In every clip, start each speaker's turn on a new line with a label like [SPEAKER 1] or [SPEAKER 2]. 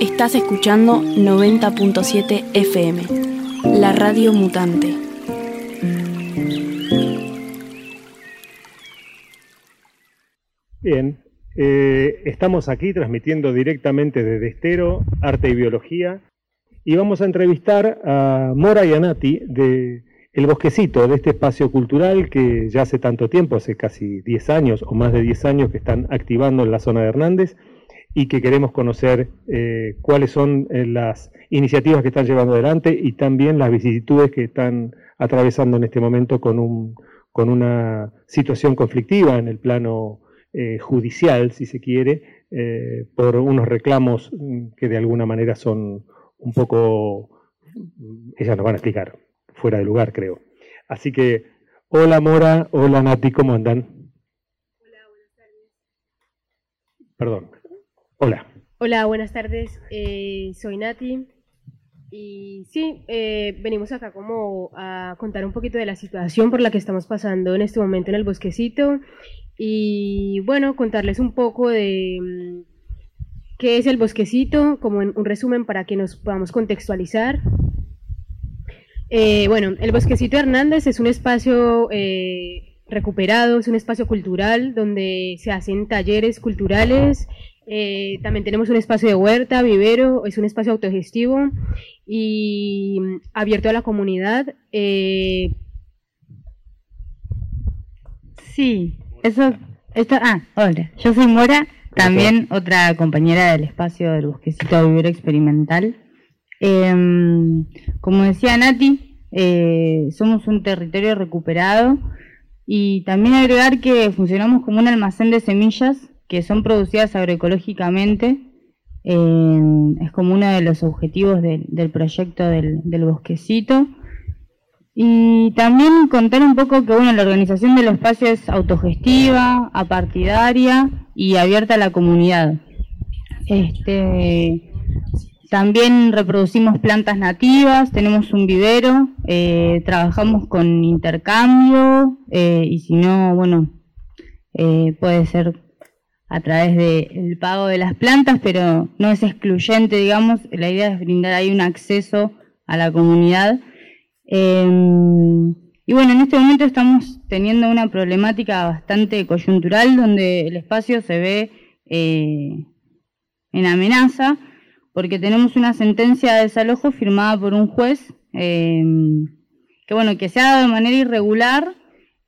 [SPEAKER 1] Estás escuchando 90.7 FM, la radio mutante.
[SPEAKER 2] Bien, eh, estamos aquí transmitiendo directamente desde Estero, Arte y Biología, y vamos a entrevistar a Mora y a Nati de El Bosquecito, de este espacio cultural que ya hace tanto tiempo, hace casi 10 años o más de 10 años que están activando en la zona de Hernández y que queremos conocer eh, cuáles son eh, las iniciativas que están llevando adelante y también las vicisitudes que están atravesando en este momento con, un, con una situación conflictiva en el plano eh, judicial, si se quiere, eh, por unos reclamos mm, que de alguna manera son un poco, ellas nos van a explicar, fuera de lugar, creo. Así que, hola Mora, hola Nati, ¿cómo andan?
[SPEAKER 3] Hola, buenas tardes.
[SPEAKER 2] Perdón, hola.
[SPEAKER 3] Hola, buenas tardes. Eh, soy Nati. Y sí, eh, venimos acá como a contar un poquito de la situación por la que estamos pasando en este momento en el bosquecito y bueno, contarles un poco de mm, qué es el bosquecito, como en un resumen para que nos podamos contextualizar. Eh, bueno, el bosquecito Hernández es un espacio eh, recuperado, es un espacio cultural donde se hacen talleres culturales. Eh, también tenemos un espacio de huerta, vivero, es un espacio autogestivo y mm, abierto a la comunidad.
[SPEAKER 4] sí, eso, esto, ah, hola, yo soy Mora, también otra compañera del espacio del Bosquecito Vivero Experimental. Em, como decía Nati, eh, somos un territorio recuperado y también agregar que funcionamos como un almacén de semillas que son producidas agroecológicamente. es como uno de los objetivos del proyecto del, del bosquecito. Y también contar un poco que bueno, la organización del espacio es autogestiva, apartidaria y abierta a la comunidad. Este, también reproducimos plantas nativas, tenemos un vivero, eh, trabajamos con intercambio eh, y si no, bueno, eh, puede ser a través del pago de las plantas, pero no es excluyente, digamos, la idea es brindar ahí un acceso a la comunidad. Em, y bueno, en este momento estamos teniendo una problemática bastante coyuntural donde el espacio se ve en amenaza porque tenemos una sentencia de desalojo firmada por un juez em, que bueno que se ha dado de manera irregular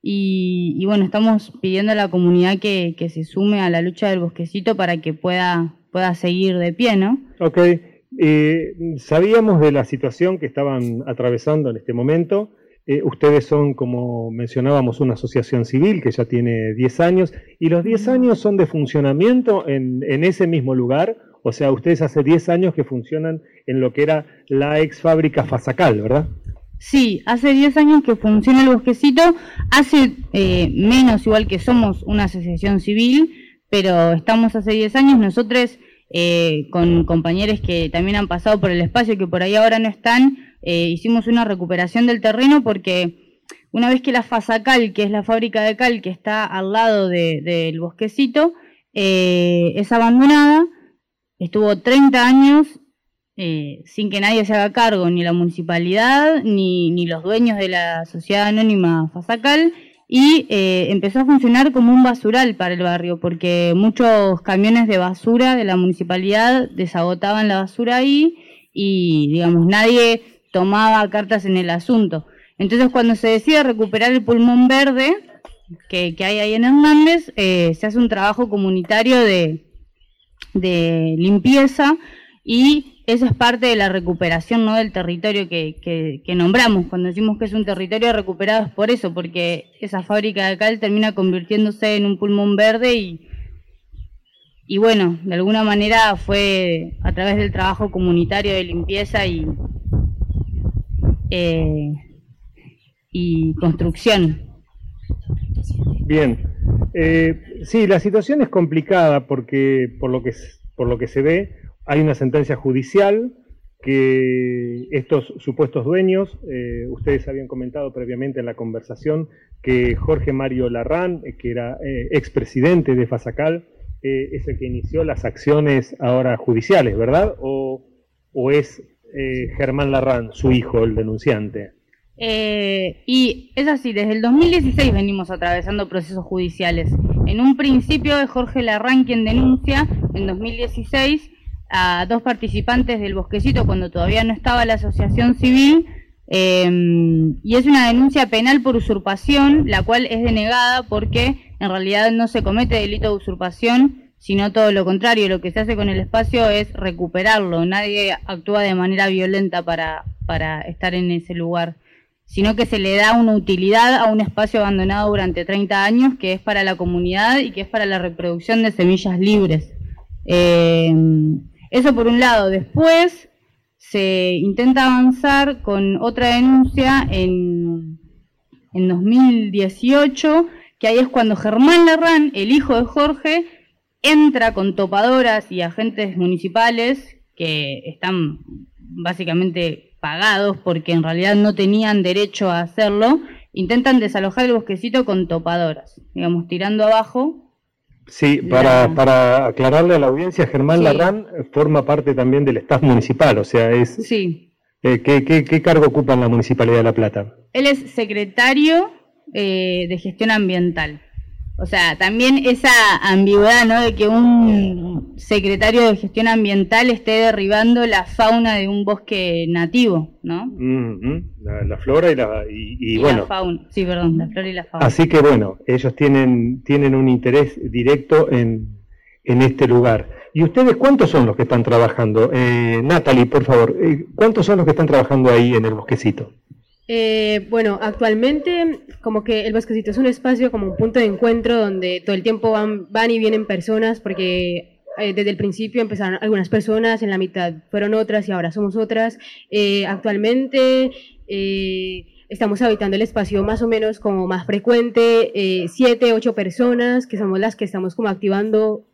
[SPEAKER 4] y, bueno estamos pidiendo a la comunidad que, se sume a la lucha del bosquecito para que pueda pueda seguir de pie, ¿no?
[SPEAKER 2] Okay. Eh, sabíamos de la situación que estaban atravesando en este momento. Eh, ustedes son, como mencionábamos, una asociación civil que ya tiene 10 años, y los 10 años son de funcionamiento en, ese mismo lugar. O sea, ustedes hace 10 años que funcionan en lo que era la ex fábrica Fasacal, ¿verdad?
[SPEAKER 4] Sí, hace 10 años que funciona el bosquecito, hace eh, menos igual que somos una asociación civil, pero estamos hace 10 años, nosotros eh, con compañeros que también han pasado por el espacio, que por ahí ahora no están, eh, hicimos una recuperación del terreno porque una vez que la Fasacal, que es la fábrica de cal que está al lado del bosquecito, eh, es abandonada, estuvo 30 años sin que nadie se haga cargo, ni la municipalidad, ni, ni los dueños de la sociedad anónima Fasacal, y eh, empezó a funcionar como un basural para el barrio, porque muchos camiones de basura de la municipalidad desagotaban la basura ahí y, digamos, nadie tomaba cartas en el asunto. Entonces, cuando se decide recuperar el pulmón verde que, hay ahí en Hernández, eh, se hace un trabajo comunitario de, de limpieza y eso es parte de la recuperación ¿no? del territorio que, nombramos. Cuando decimos que es un territorio recuperado es por eso, porque esa fábrica de cal termina convirtiéndose en un pulmón verde y, y bueno, de alguna manera fue a través del trabajo comunitario de limpieza y, eh, y construcción.
[SPEAKER 2] Bien. Eh, sí, la situación es complicada porque por lo que, por lo que se ve hay una sentencia judicial que estos supuestos dueños, eh, ustedes habían comentado previamente en la conversación que Jorge Mario Larrán, eh, que era eh, expresidente de Fasacal, es el que inició las acciones ahora judiciales, ¿verdad? ¿O, o es Germán Larrán, su hijo, el denunciante?
[SPEAKER 4] Y es así, desde el 2016 venimos atravesando procesos judiciales. En un principio es Jorge Larrán quien denuncia, en 2016 a dos participantes del bosquecito cuando todavía no estaba la asociación civil em, y es una denuncia penal por usurpación, la cual es denegada porque en realidad no se comete delito de usurpación, sino todo lo contrario, lo que se hace con el espacio es recuperarlo, nadie actúa de manera violenta para, para estar en ese lugar, sino que se le da una utilidad a un espacio abandonado durante 30 años que es para la comunidad y que es para la reproducción de semillas libres. Eh, eso por un lado. Después se intenta avanzar con otra denuncia en, en 2018, que ahí es cuando Germán Larrán, el hijo de Jorge, entra con topadoras y agentes municipales que están básicamente pagados porque en realidad no tenían derecho a hacerlo, intentan desalojar el bosquecito con topadoras, digamos, tirando abajo
[SPEAKER 2] Sí, para, para aclararle a la audiencia, Germán Larrán forma parte también del staff municipal, o sea, es...
[SPEAKER 4] Sí.
[SPEAKER 2] Eh, ¿qué, qué, cargo ocupa en la Municipalidad de La Plata?
[SPEAKER 4] Él es secretario eh, de gestión ambiental. O sea, también esa ambigüedad, ¿no? De que un secretario de gestión ambiental esté derribando la fauna de un bosque nativo, ¿no?
[SPEAKER 2] la, flora y la y, bueno.
[SPEAKER 4] La fauna, sí, perdón, la flora y la fauna.
[SPEAKER 2] Así que bueno, ellos tienen tienen un interés directo en, en este lugar. ¿Y ustedes cuántos son los que están trabajando? Eh, Natalie, por favor, eh, ¿cuántos son los que están trabajando ahí en el bosquecito?
[SPEAKER 3] Eh, bueno, actualmente como que el bosquecito es un espacio como un punto de encuentro donde todo el tiempo van, van y vienen personas porque eh, desde el principio empezaron algunas personas, en la mitad fueron otras y ahora somos otras. Eh, actualmente estamos habitando el espacio más o menos como más frecuente, siete, ocho personas que somos las que estamos como activando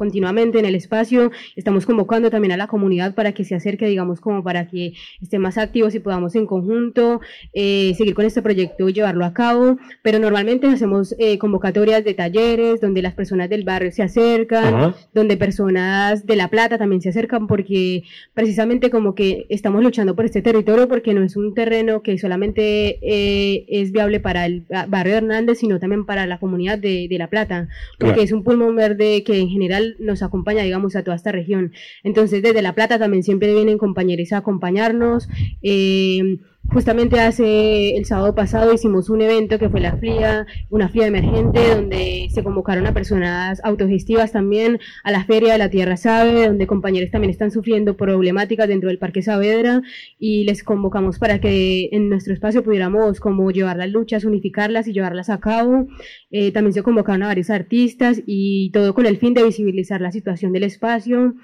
[SPEAKER 3] continuamente en el espacio. Estamos convocando también a la comunidad para que se acerque, digamos, como para que estén más activos y podamos en conjunto eh, seguir con este proyecto y llevarlo a cabo. Pero normalmente hacemos eh, convocatorias de talleres donde las personas del barrio se acercan, donde personas de La Plata también se acercan porque precisamente como que estamos luchando por este territorio porque no es un terreno que solamente eh, es viable para el barrio Hernández, sino también para la comunidad de, La Plata, porque es un pulmón verde que en general nos acompaña, digamos, a toda esta región. Entonces, desde La Plata también siempre vienen compañeros a acompañarnos. Eh, Justamente hace el sábado pasado hicimos un evento que fue la FLIA, una FLIA emergente, donde se convocaron a personas autogestivas también a la Feria de la Tierra Sabe, donde compañeros también están sufriendo problemáticas dentro del Parque Saavedra y les convocamos para que en nuestro espacio pudiéramos como llevar las luchas, unificarlas y llevarlas a cabo. Eh, también se convocaron a varios artistas y todo con el fin de visibilizar la situación del espacio.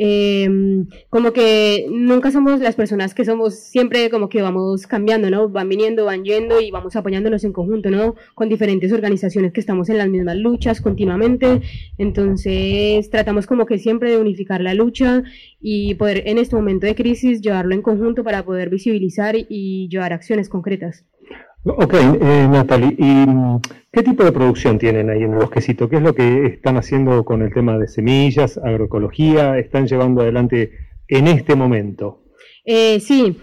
[SPEAKER 3] Em, como que nunca somos las personas que somos siempre como que vamos cambiando, ¿no? Van viniendo, van yendo y vamos apoyándonos en conjunto, ¿no? Con diferentes organizaciones que estamos en las mismas luchas continuamente. Entonces tratamos como que siempre de unificar la lucha y poder en este momento de crisis llevarlo en conjunto para poder visibilizar y llevar acciones concretas.
[SPEAKER 2] Ok, eh, Natalie, ¿y mm, qué tipo de producción tienen ahí en el bosquecito? ¿Qué es lo que están haciendo con el tema de semillas, agroecología? ¿Están llevando adelante en este momento?
[SPEAKER 3] Eh, sí,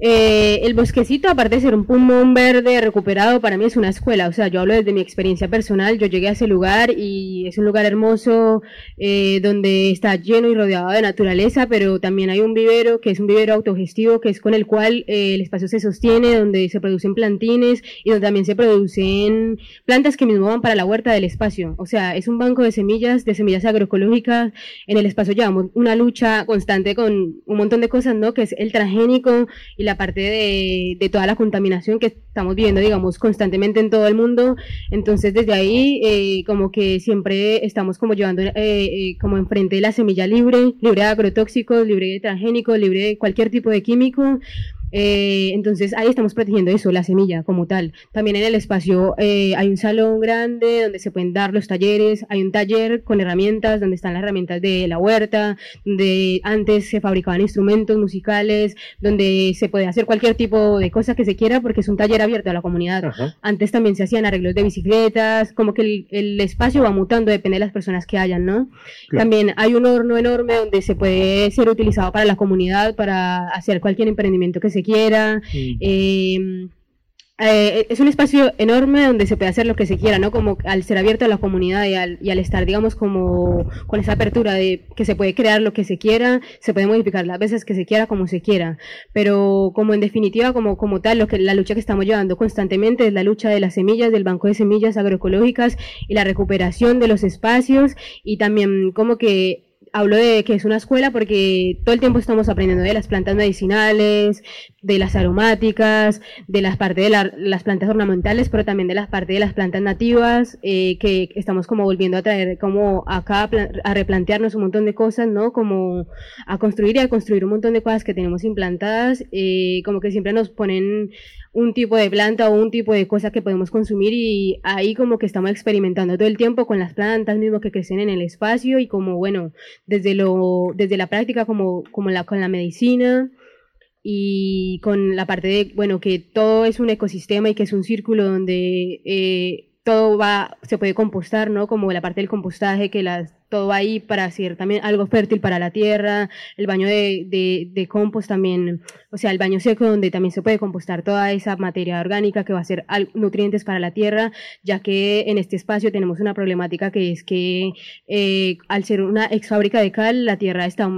[SPEAKER 3] eh, el bosquecito, aparte de ser un pulmón verde recuperado, para mí es una escuela. O sea, yo hablo desde mi experiencia personal. Yo llegué a ese lugar y es un lugar hermoso eh, donde está lleno y rodeado de naturaleza, pero también hay un vivero que es un vivero autogestivo, que es con el cual eh, el espacio se sostiene, donde se producen plantines y donde también se producen plantas que mismo van para la huerta del espacio. O sea, es un banco de semillas, de semillas agroecológicas. En el espacio llevamos una lucha constante con un montón de cosas, ¿no? Que es el transgénico y la parte de, toda la contaminación que estamos viendo, digamos, constantemente en todo el mundo. Entonces, desde ahí, eh, como que siempre estamos como llevando eh, eh, como enfrente la semilla libre, libre de agrotóxicos, libre de transgénicos, libre de cualquier tipo de químico. Eh, entonces ahí estamos protegiendo eso, la semilla como tal. También en el espacio eh, hay un salón grande donde se pueden dar los talleres, hay un taller con herramientas donde están las herramientas de la huerta, donde antes se fabricaban instrumentos musicales, donde se puede hacer cualquier tipo de cosa que se quiera porque es un taller abierto a la comunidad. Antes también se hacían arreglos de bicicletas, como que el, espacio va mutando, depende de las personas que hayan, ¿no? También hay un horno enorme donde se puede ser utilizado para la comunidad, para hacer cualquier emprendimiento que se quiera. Em, eh, es un espacio enorme donde se puede hacer lo que se quiera, ¿no? Como al ser abierto a la comunidad y al, y al, estar, digamos, como con esa apertura de que se puede crear lo que se quiera, se puede modificar las veces que se quiera, como se quiera. Pero como en definitiva, como, como tal, lo que, la lucha que estamos llevando constantemente es la lucha de las semillas, del banco de semillas agroecológicas y la recuperación de los espacios y también como que hablo de que es una escuela porque todo el tiempo estamos aprendiendo de las plantas medicinales, de las aromáticas, de las partes de las plantas ornamentales, pero también de las partes de las plantas nativas, eh, que estamos como volviendo a traer como acá a replantearnos un montón de cosas, ¿no? Como a construir y a construir un montón de cosas que tenemos implantadas, eh, como que siempre nos ponen un tipo de planta o un tipo de cosa que podemos consumir y ahí como que estamos experimentando todo el tiempo con las plantas mismo que crecen en el espacio y como bueno, desde lo desde la práctica como como la con la medicina y con la parte de bueno que todo es un ecosistema y que es un círculo donde eh, todo va, se puede compostar, ¿no? Como la parte del compostaje, que todo va ahí para hacer también algo fértil para la tierra, el baño de, de, de, compost también, o sea, el baño seco donde también se puede compostar toda esa materia orgánica que va a ser nutrientes para la tierra, ya que en este espacio tenemos una problemática que es que eh, al ser una ex fábrica de cal, la tierra está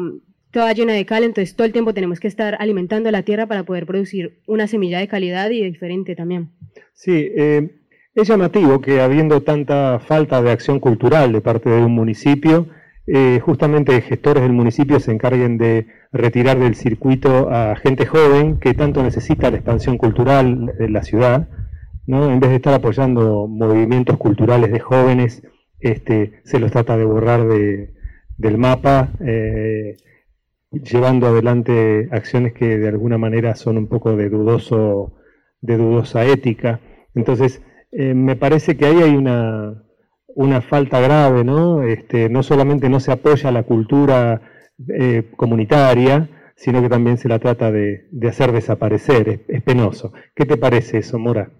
[SPEAKER 3] toda llena de cal, entonces todo el tiempo tenemos que estar alimentando la tierra para poder producir una semilla de calidad y diferente también.
[SPEAKER 2] Sí, eh, es llamativo que habiendo tanta falta de acción cultural de parte de un municipio, eh, justamente gestores del municipio se encarguen de retirar del circuito a gente joven que tanto necesita la expansión cultural de la ciudad, ¿no? en vez de estar apoyando movimientos culturales de jóvenes, este, se los trata de borrar de, del mapa, eh, llevando adelante acciones que de alguna manera son un poco de dudoso, de dudosa ética. Entonces, eh, me parece que ahí hay una, una falta grave, ¿no? Este, no solamente no se apoya la cultura eh, comunitaria, sino que también se la trata de, hacer desaparecer. Es, penoso. ¿Qué te parece eso, Mora?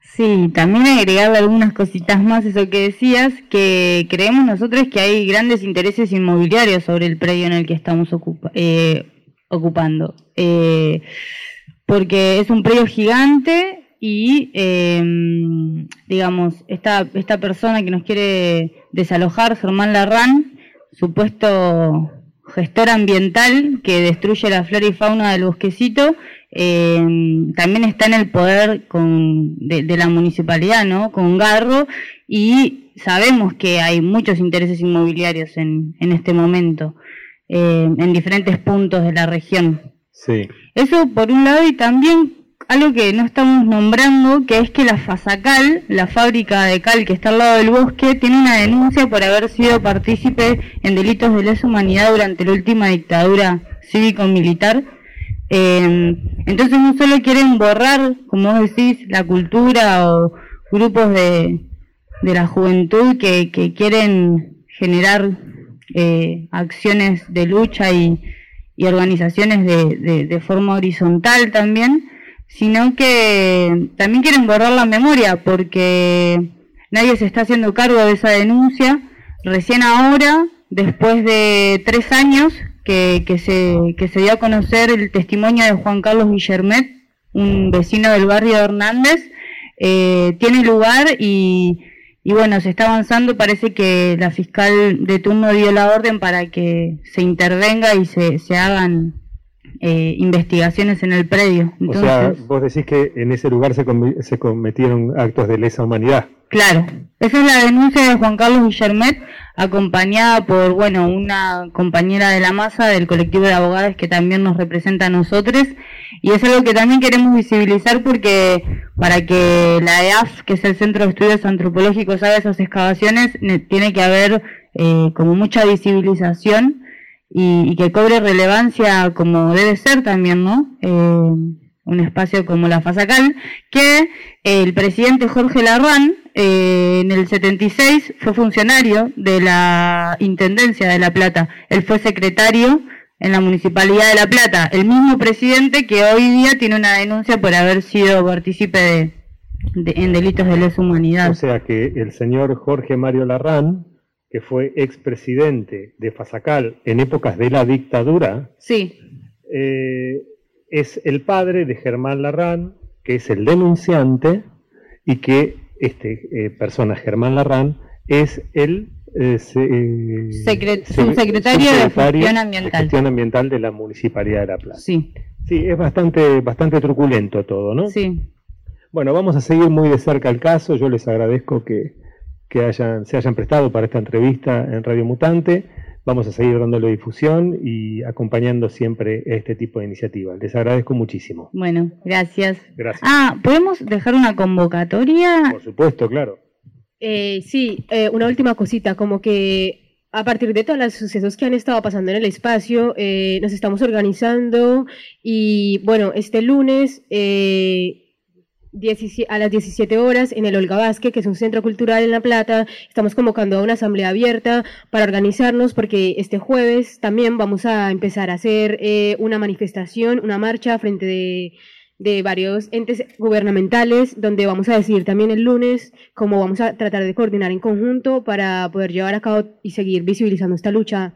[SPEAKER 4] Sí, también agregarle algunas cositas más, eso que decías, que creemos nosotros que hay grandes intereses inmobiliarios sobre el predio en el que estamos eh, ocupando. porque es un predio gigante, y em, digamos, esta, esta persona que nos quiere desalojar, Germán Larran, supuesto gestor ambiental que destruye la flora y fauna del bosquecito, em, también está en el poder con, de, la municipalidad, ¿no? Con Garro, y sabemos que hay muchos intereses inmobiliarios en, en este momento, em, en diferentes puntos de la región.
[SPEAKER 2] Sí.
[SPEAKER 4] Eso por un lado, y también algo que no estamos nombrando, que es que la Fasacal, la fábrica de cal que está al lado del bosque, tiene una denuncia por haber sido partícipe en delitos de lesa humanidad durante la última dictadura cívico-militar. Eh, entonces no solo quieren borrar, como vos decís, la cultura o grupos de, de la juventud que, quieren generar eh, acciones de lucha y, organizaciones de, de forma horizontal también, sino que también quieren borrar la memoria porque nadie se está haciendo cargo de esa denuncia. Recién ahora, después de tres años que, que, se, que se dio a conocer el testimonio de Juan Carlos Guillermet, un vecino del barrio de Hernández, eh, tiene lugar y, y bueno, se está avanzando. Parece que la fiscal de turno dio la orden para que se intervenga y se, se hagan eh, investigaciones en el predio.
[SPEAKER 2] o sea, vos decís que en ese lugar se, se cometieron actos de lesa humanidad.
[SPEAKER 4] Claro, esa es la denuncia de Juan Carlos Guillermet, acompañada por, bueno, una compañera de la masa del colectivo de abogados que también nos representa a nosotros, y es algo que también queremos visibilizar porque para que la EAF, que es el Centro de Estudios Antropológicos, haga esas excavaciones, tiene que haber eh, como mucha visibilización y, que cobre relevancia como debe ser también, ¿no? Eh, un espacio como la Fasacal, que el presidente Jorge Larrán eh, en el 76 fue funcionario de la Intendencia de La Plata. Él fue secretario en la Municipalidad de La Plata, el mismo presidente que hoy día tiene una denuncia por haber sido partícipe de, en delitos de lesa humanidad.
[SPEAKER 2] O sea que el señor Jorge Mario Larrán, que fue expresidente de Fasacal en épocas de la dictadura,
[SPEAKER 4] sí.
[SPEAKER 2] Eh, es el padre de Germán Larrán, que es el denunciante, y que este eh, persona, Germán Larrán, es el
[SPEAKER 4] eh, eh subsecretario de gestión ambiental.
[SPEAKER 2] de gestión ambiental de la Municipalidad de La Plata.
[SPEAKER 4] Sí.
[SPEAKER 2] Sí, es bastante, bastante truculento todo, ¿no?
[SPEAKER 4] Sí.
[SPEAKER 2] Bueno, vamos a seguir muy de cerca el caso. Yo les agradezco que, que hayan, se hayan prestado para esta entrevista en Radio Mutante. Vamos a seguir dándole difusión y acompañando siempre este tipo de iniciativas. Les agradezco muchísimo.
[SPEAKER 4] Bueno, gracias.
[SPEAKER 2] Gracias.
[SPEAKER 4] Ah, ¿podemos dejar una convocatoria?
[SPEAKER 2] Por supuesto, claro.
[SPEAKER 3] Eh, sí, eh, una última cosita, como que a partir de todos los sucesos que han estado pasando en el espacio, eh, nos estamos organizando y bueno, este lunes a las 17 horas en el Olga Vázquez, que es un centro cultural en La Plata. Estamos convocando a una asamblea abierta para organizarnos porque este jueves también vamos a empezar a hacer eh, una manifestación, una marcha frente de, de, varios entes gubernamentales, donde vamos a decidir también el lunes cómo vamos a tratar de coordinar en conjunto para poder llevar a cabo y seguir visibilizando esta lucha.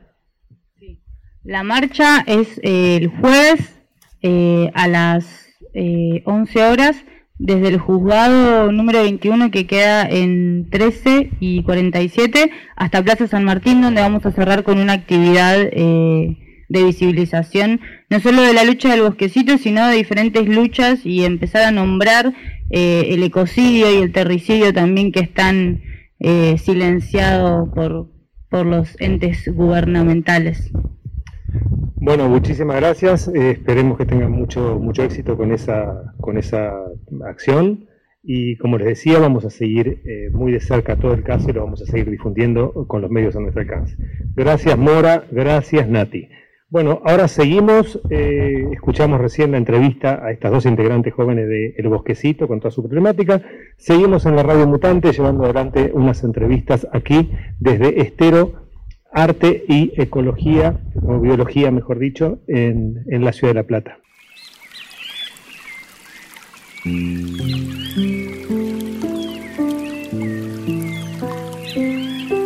[SPEAKER 4] La marcha es eh, el jueves eh, a las 11 horas desde el juzgado número 21 que queda en 13 y 47 hasta Plaza San Martín, donde vamos a cerrar con una actividad eh, de visibilización, no solo de la lucha del bosquecito, sino de diferentes luchas y empezar a nombrar eh, el ecocidio y el terricidio también que están eh, silenciados por, por los entes gubernamentales.
[SPEAKER 2] Bueno, muchísimas gracias. Eh, esperemos que tengan mucho, mucho éxito con esa, con esa acción. Y como les decía, vamos a seguir eh, muy de cerca todo el caso y lo vamos a seguir difundiendo con los medios a nuestro alcance. Gracias Mora, gracias Nati. Bueno, ahora seguimos, eh, escuchamos recién la entrevista a estas dos integrantes jóvenes de El Bosquecito con toda su problemática. Seguimos en la Radio Mutante llevando adelante unas entrevistas aquí desde Estero arte y ecología, o biología mejor dicho, en, en la ciudad de La Plata.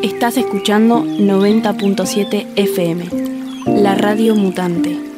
[SPEAKER 1] Estás escuchando 90.7 FM, la radio mutante.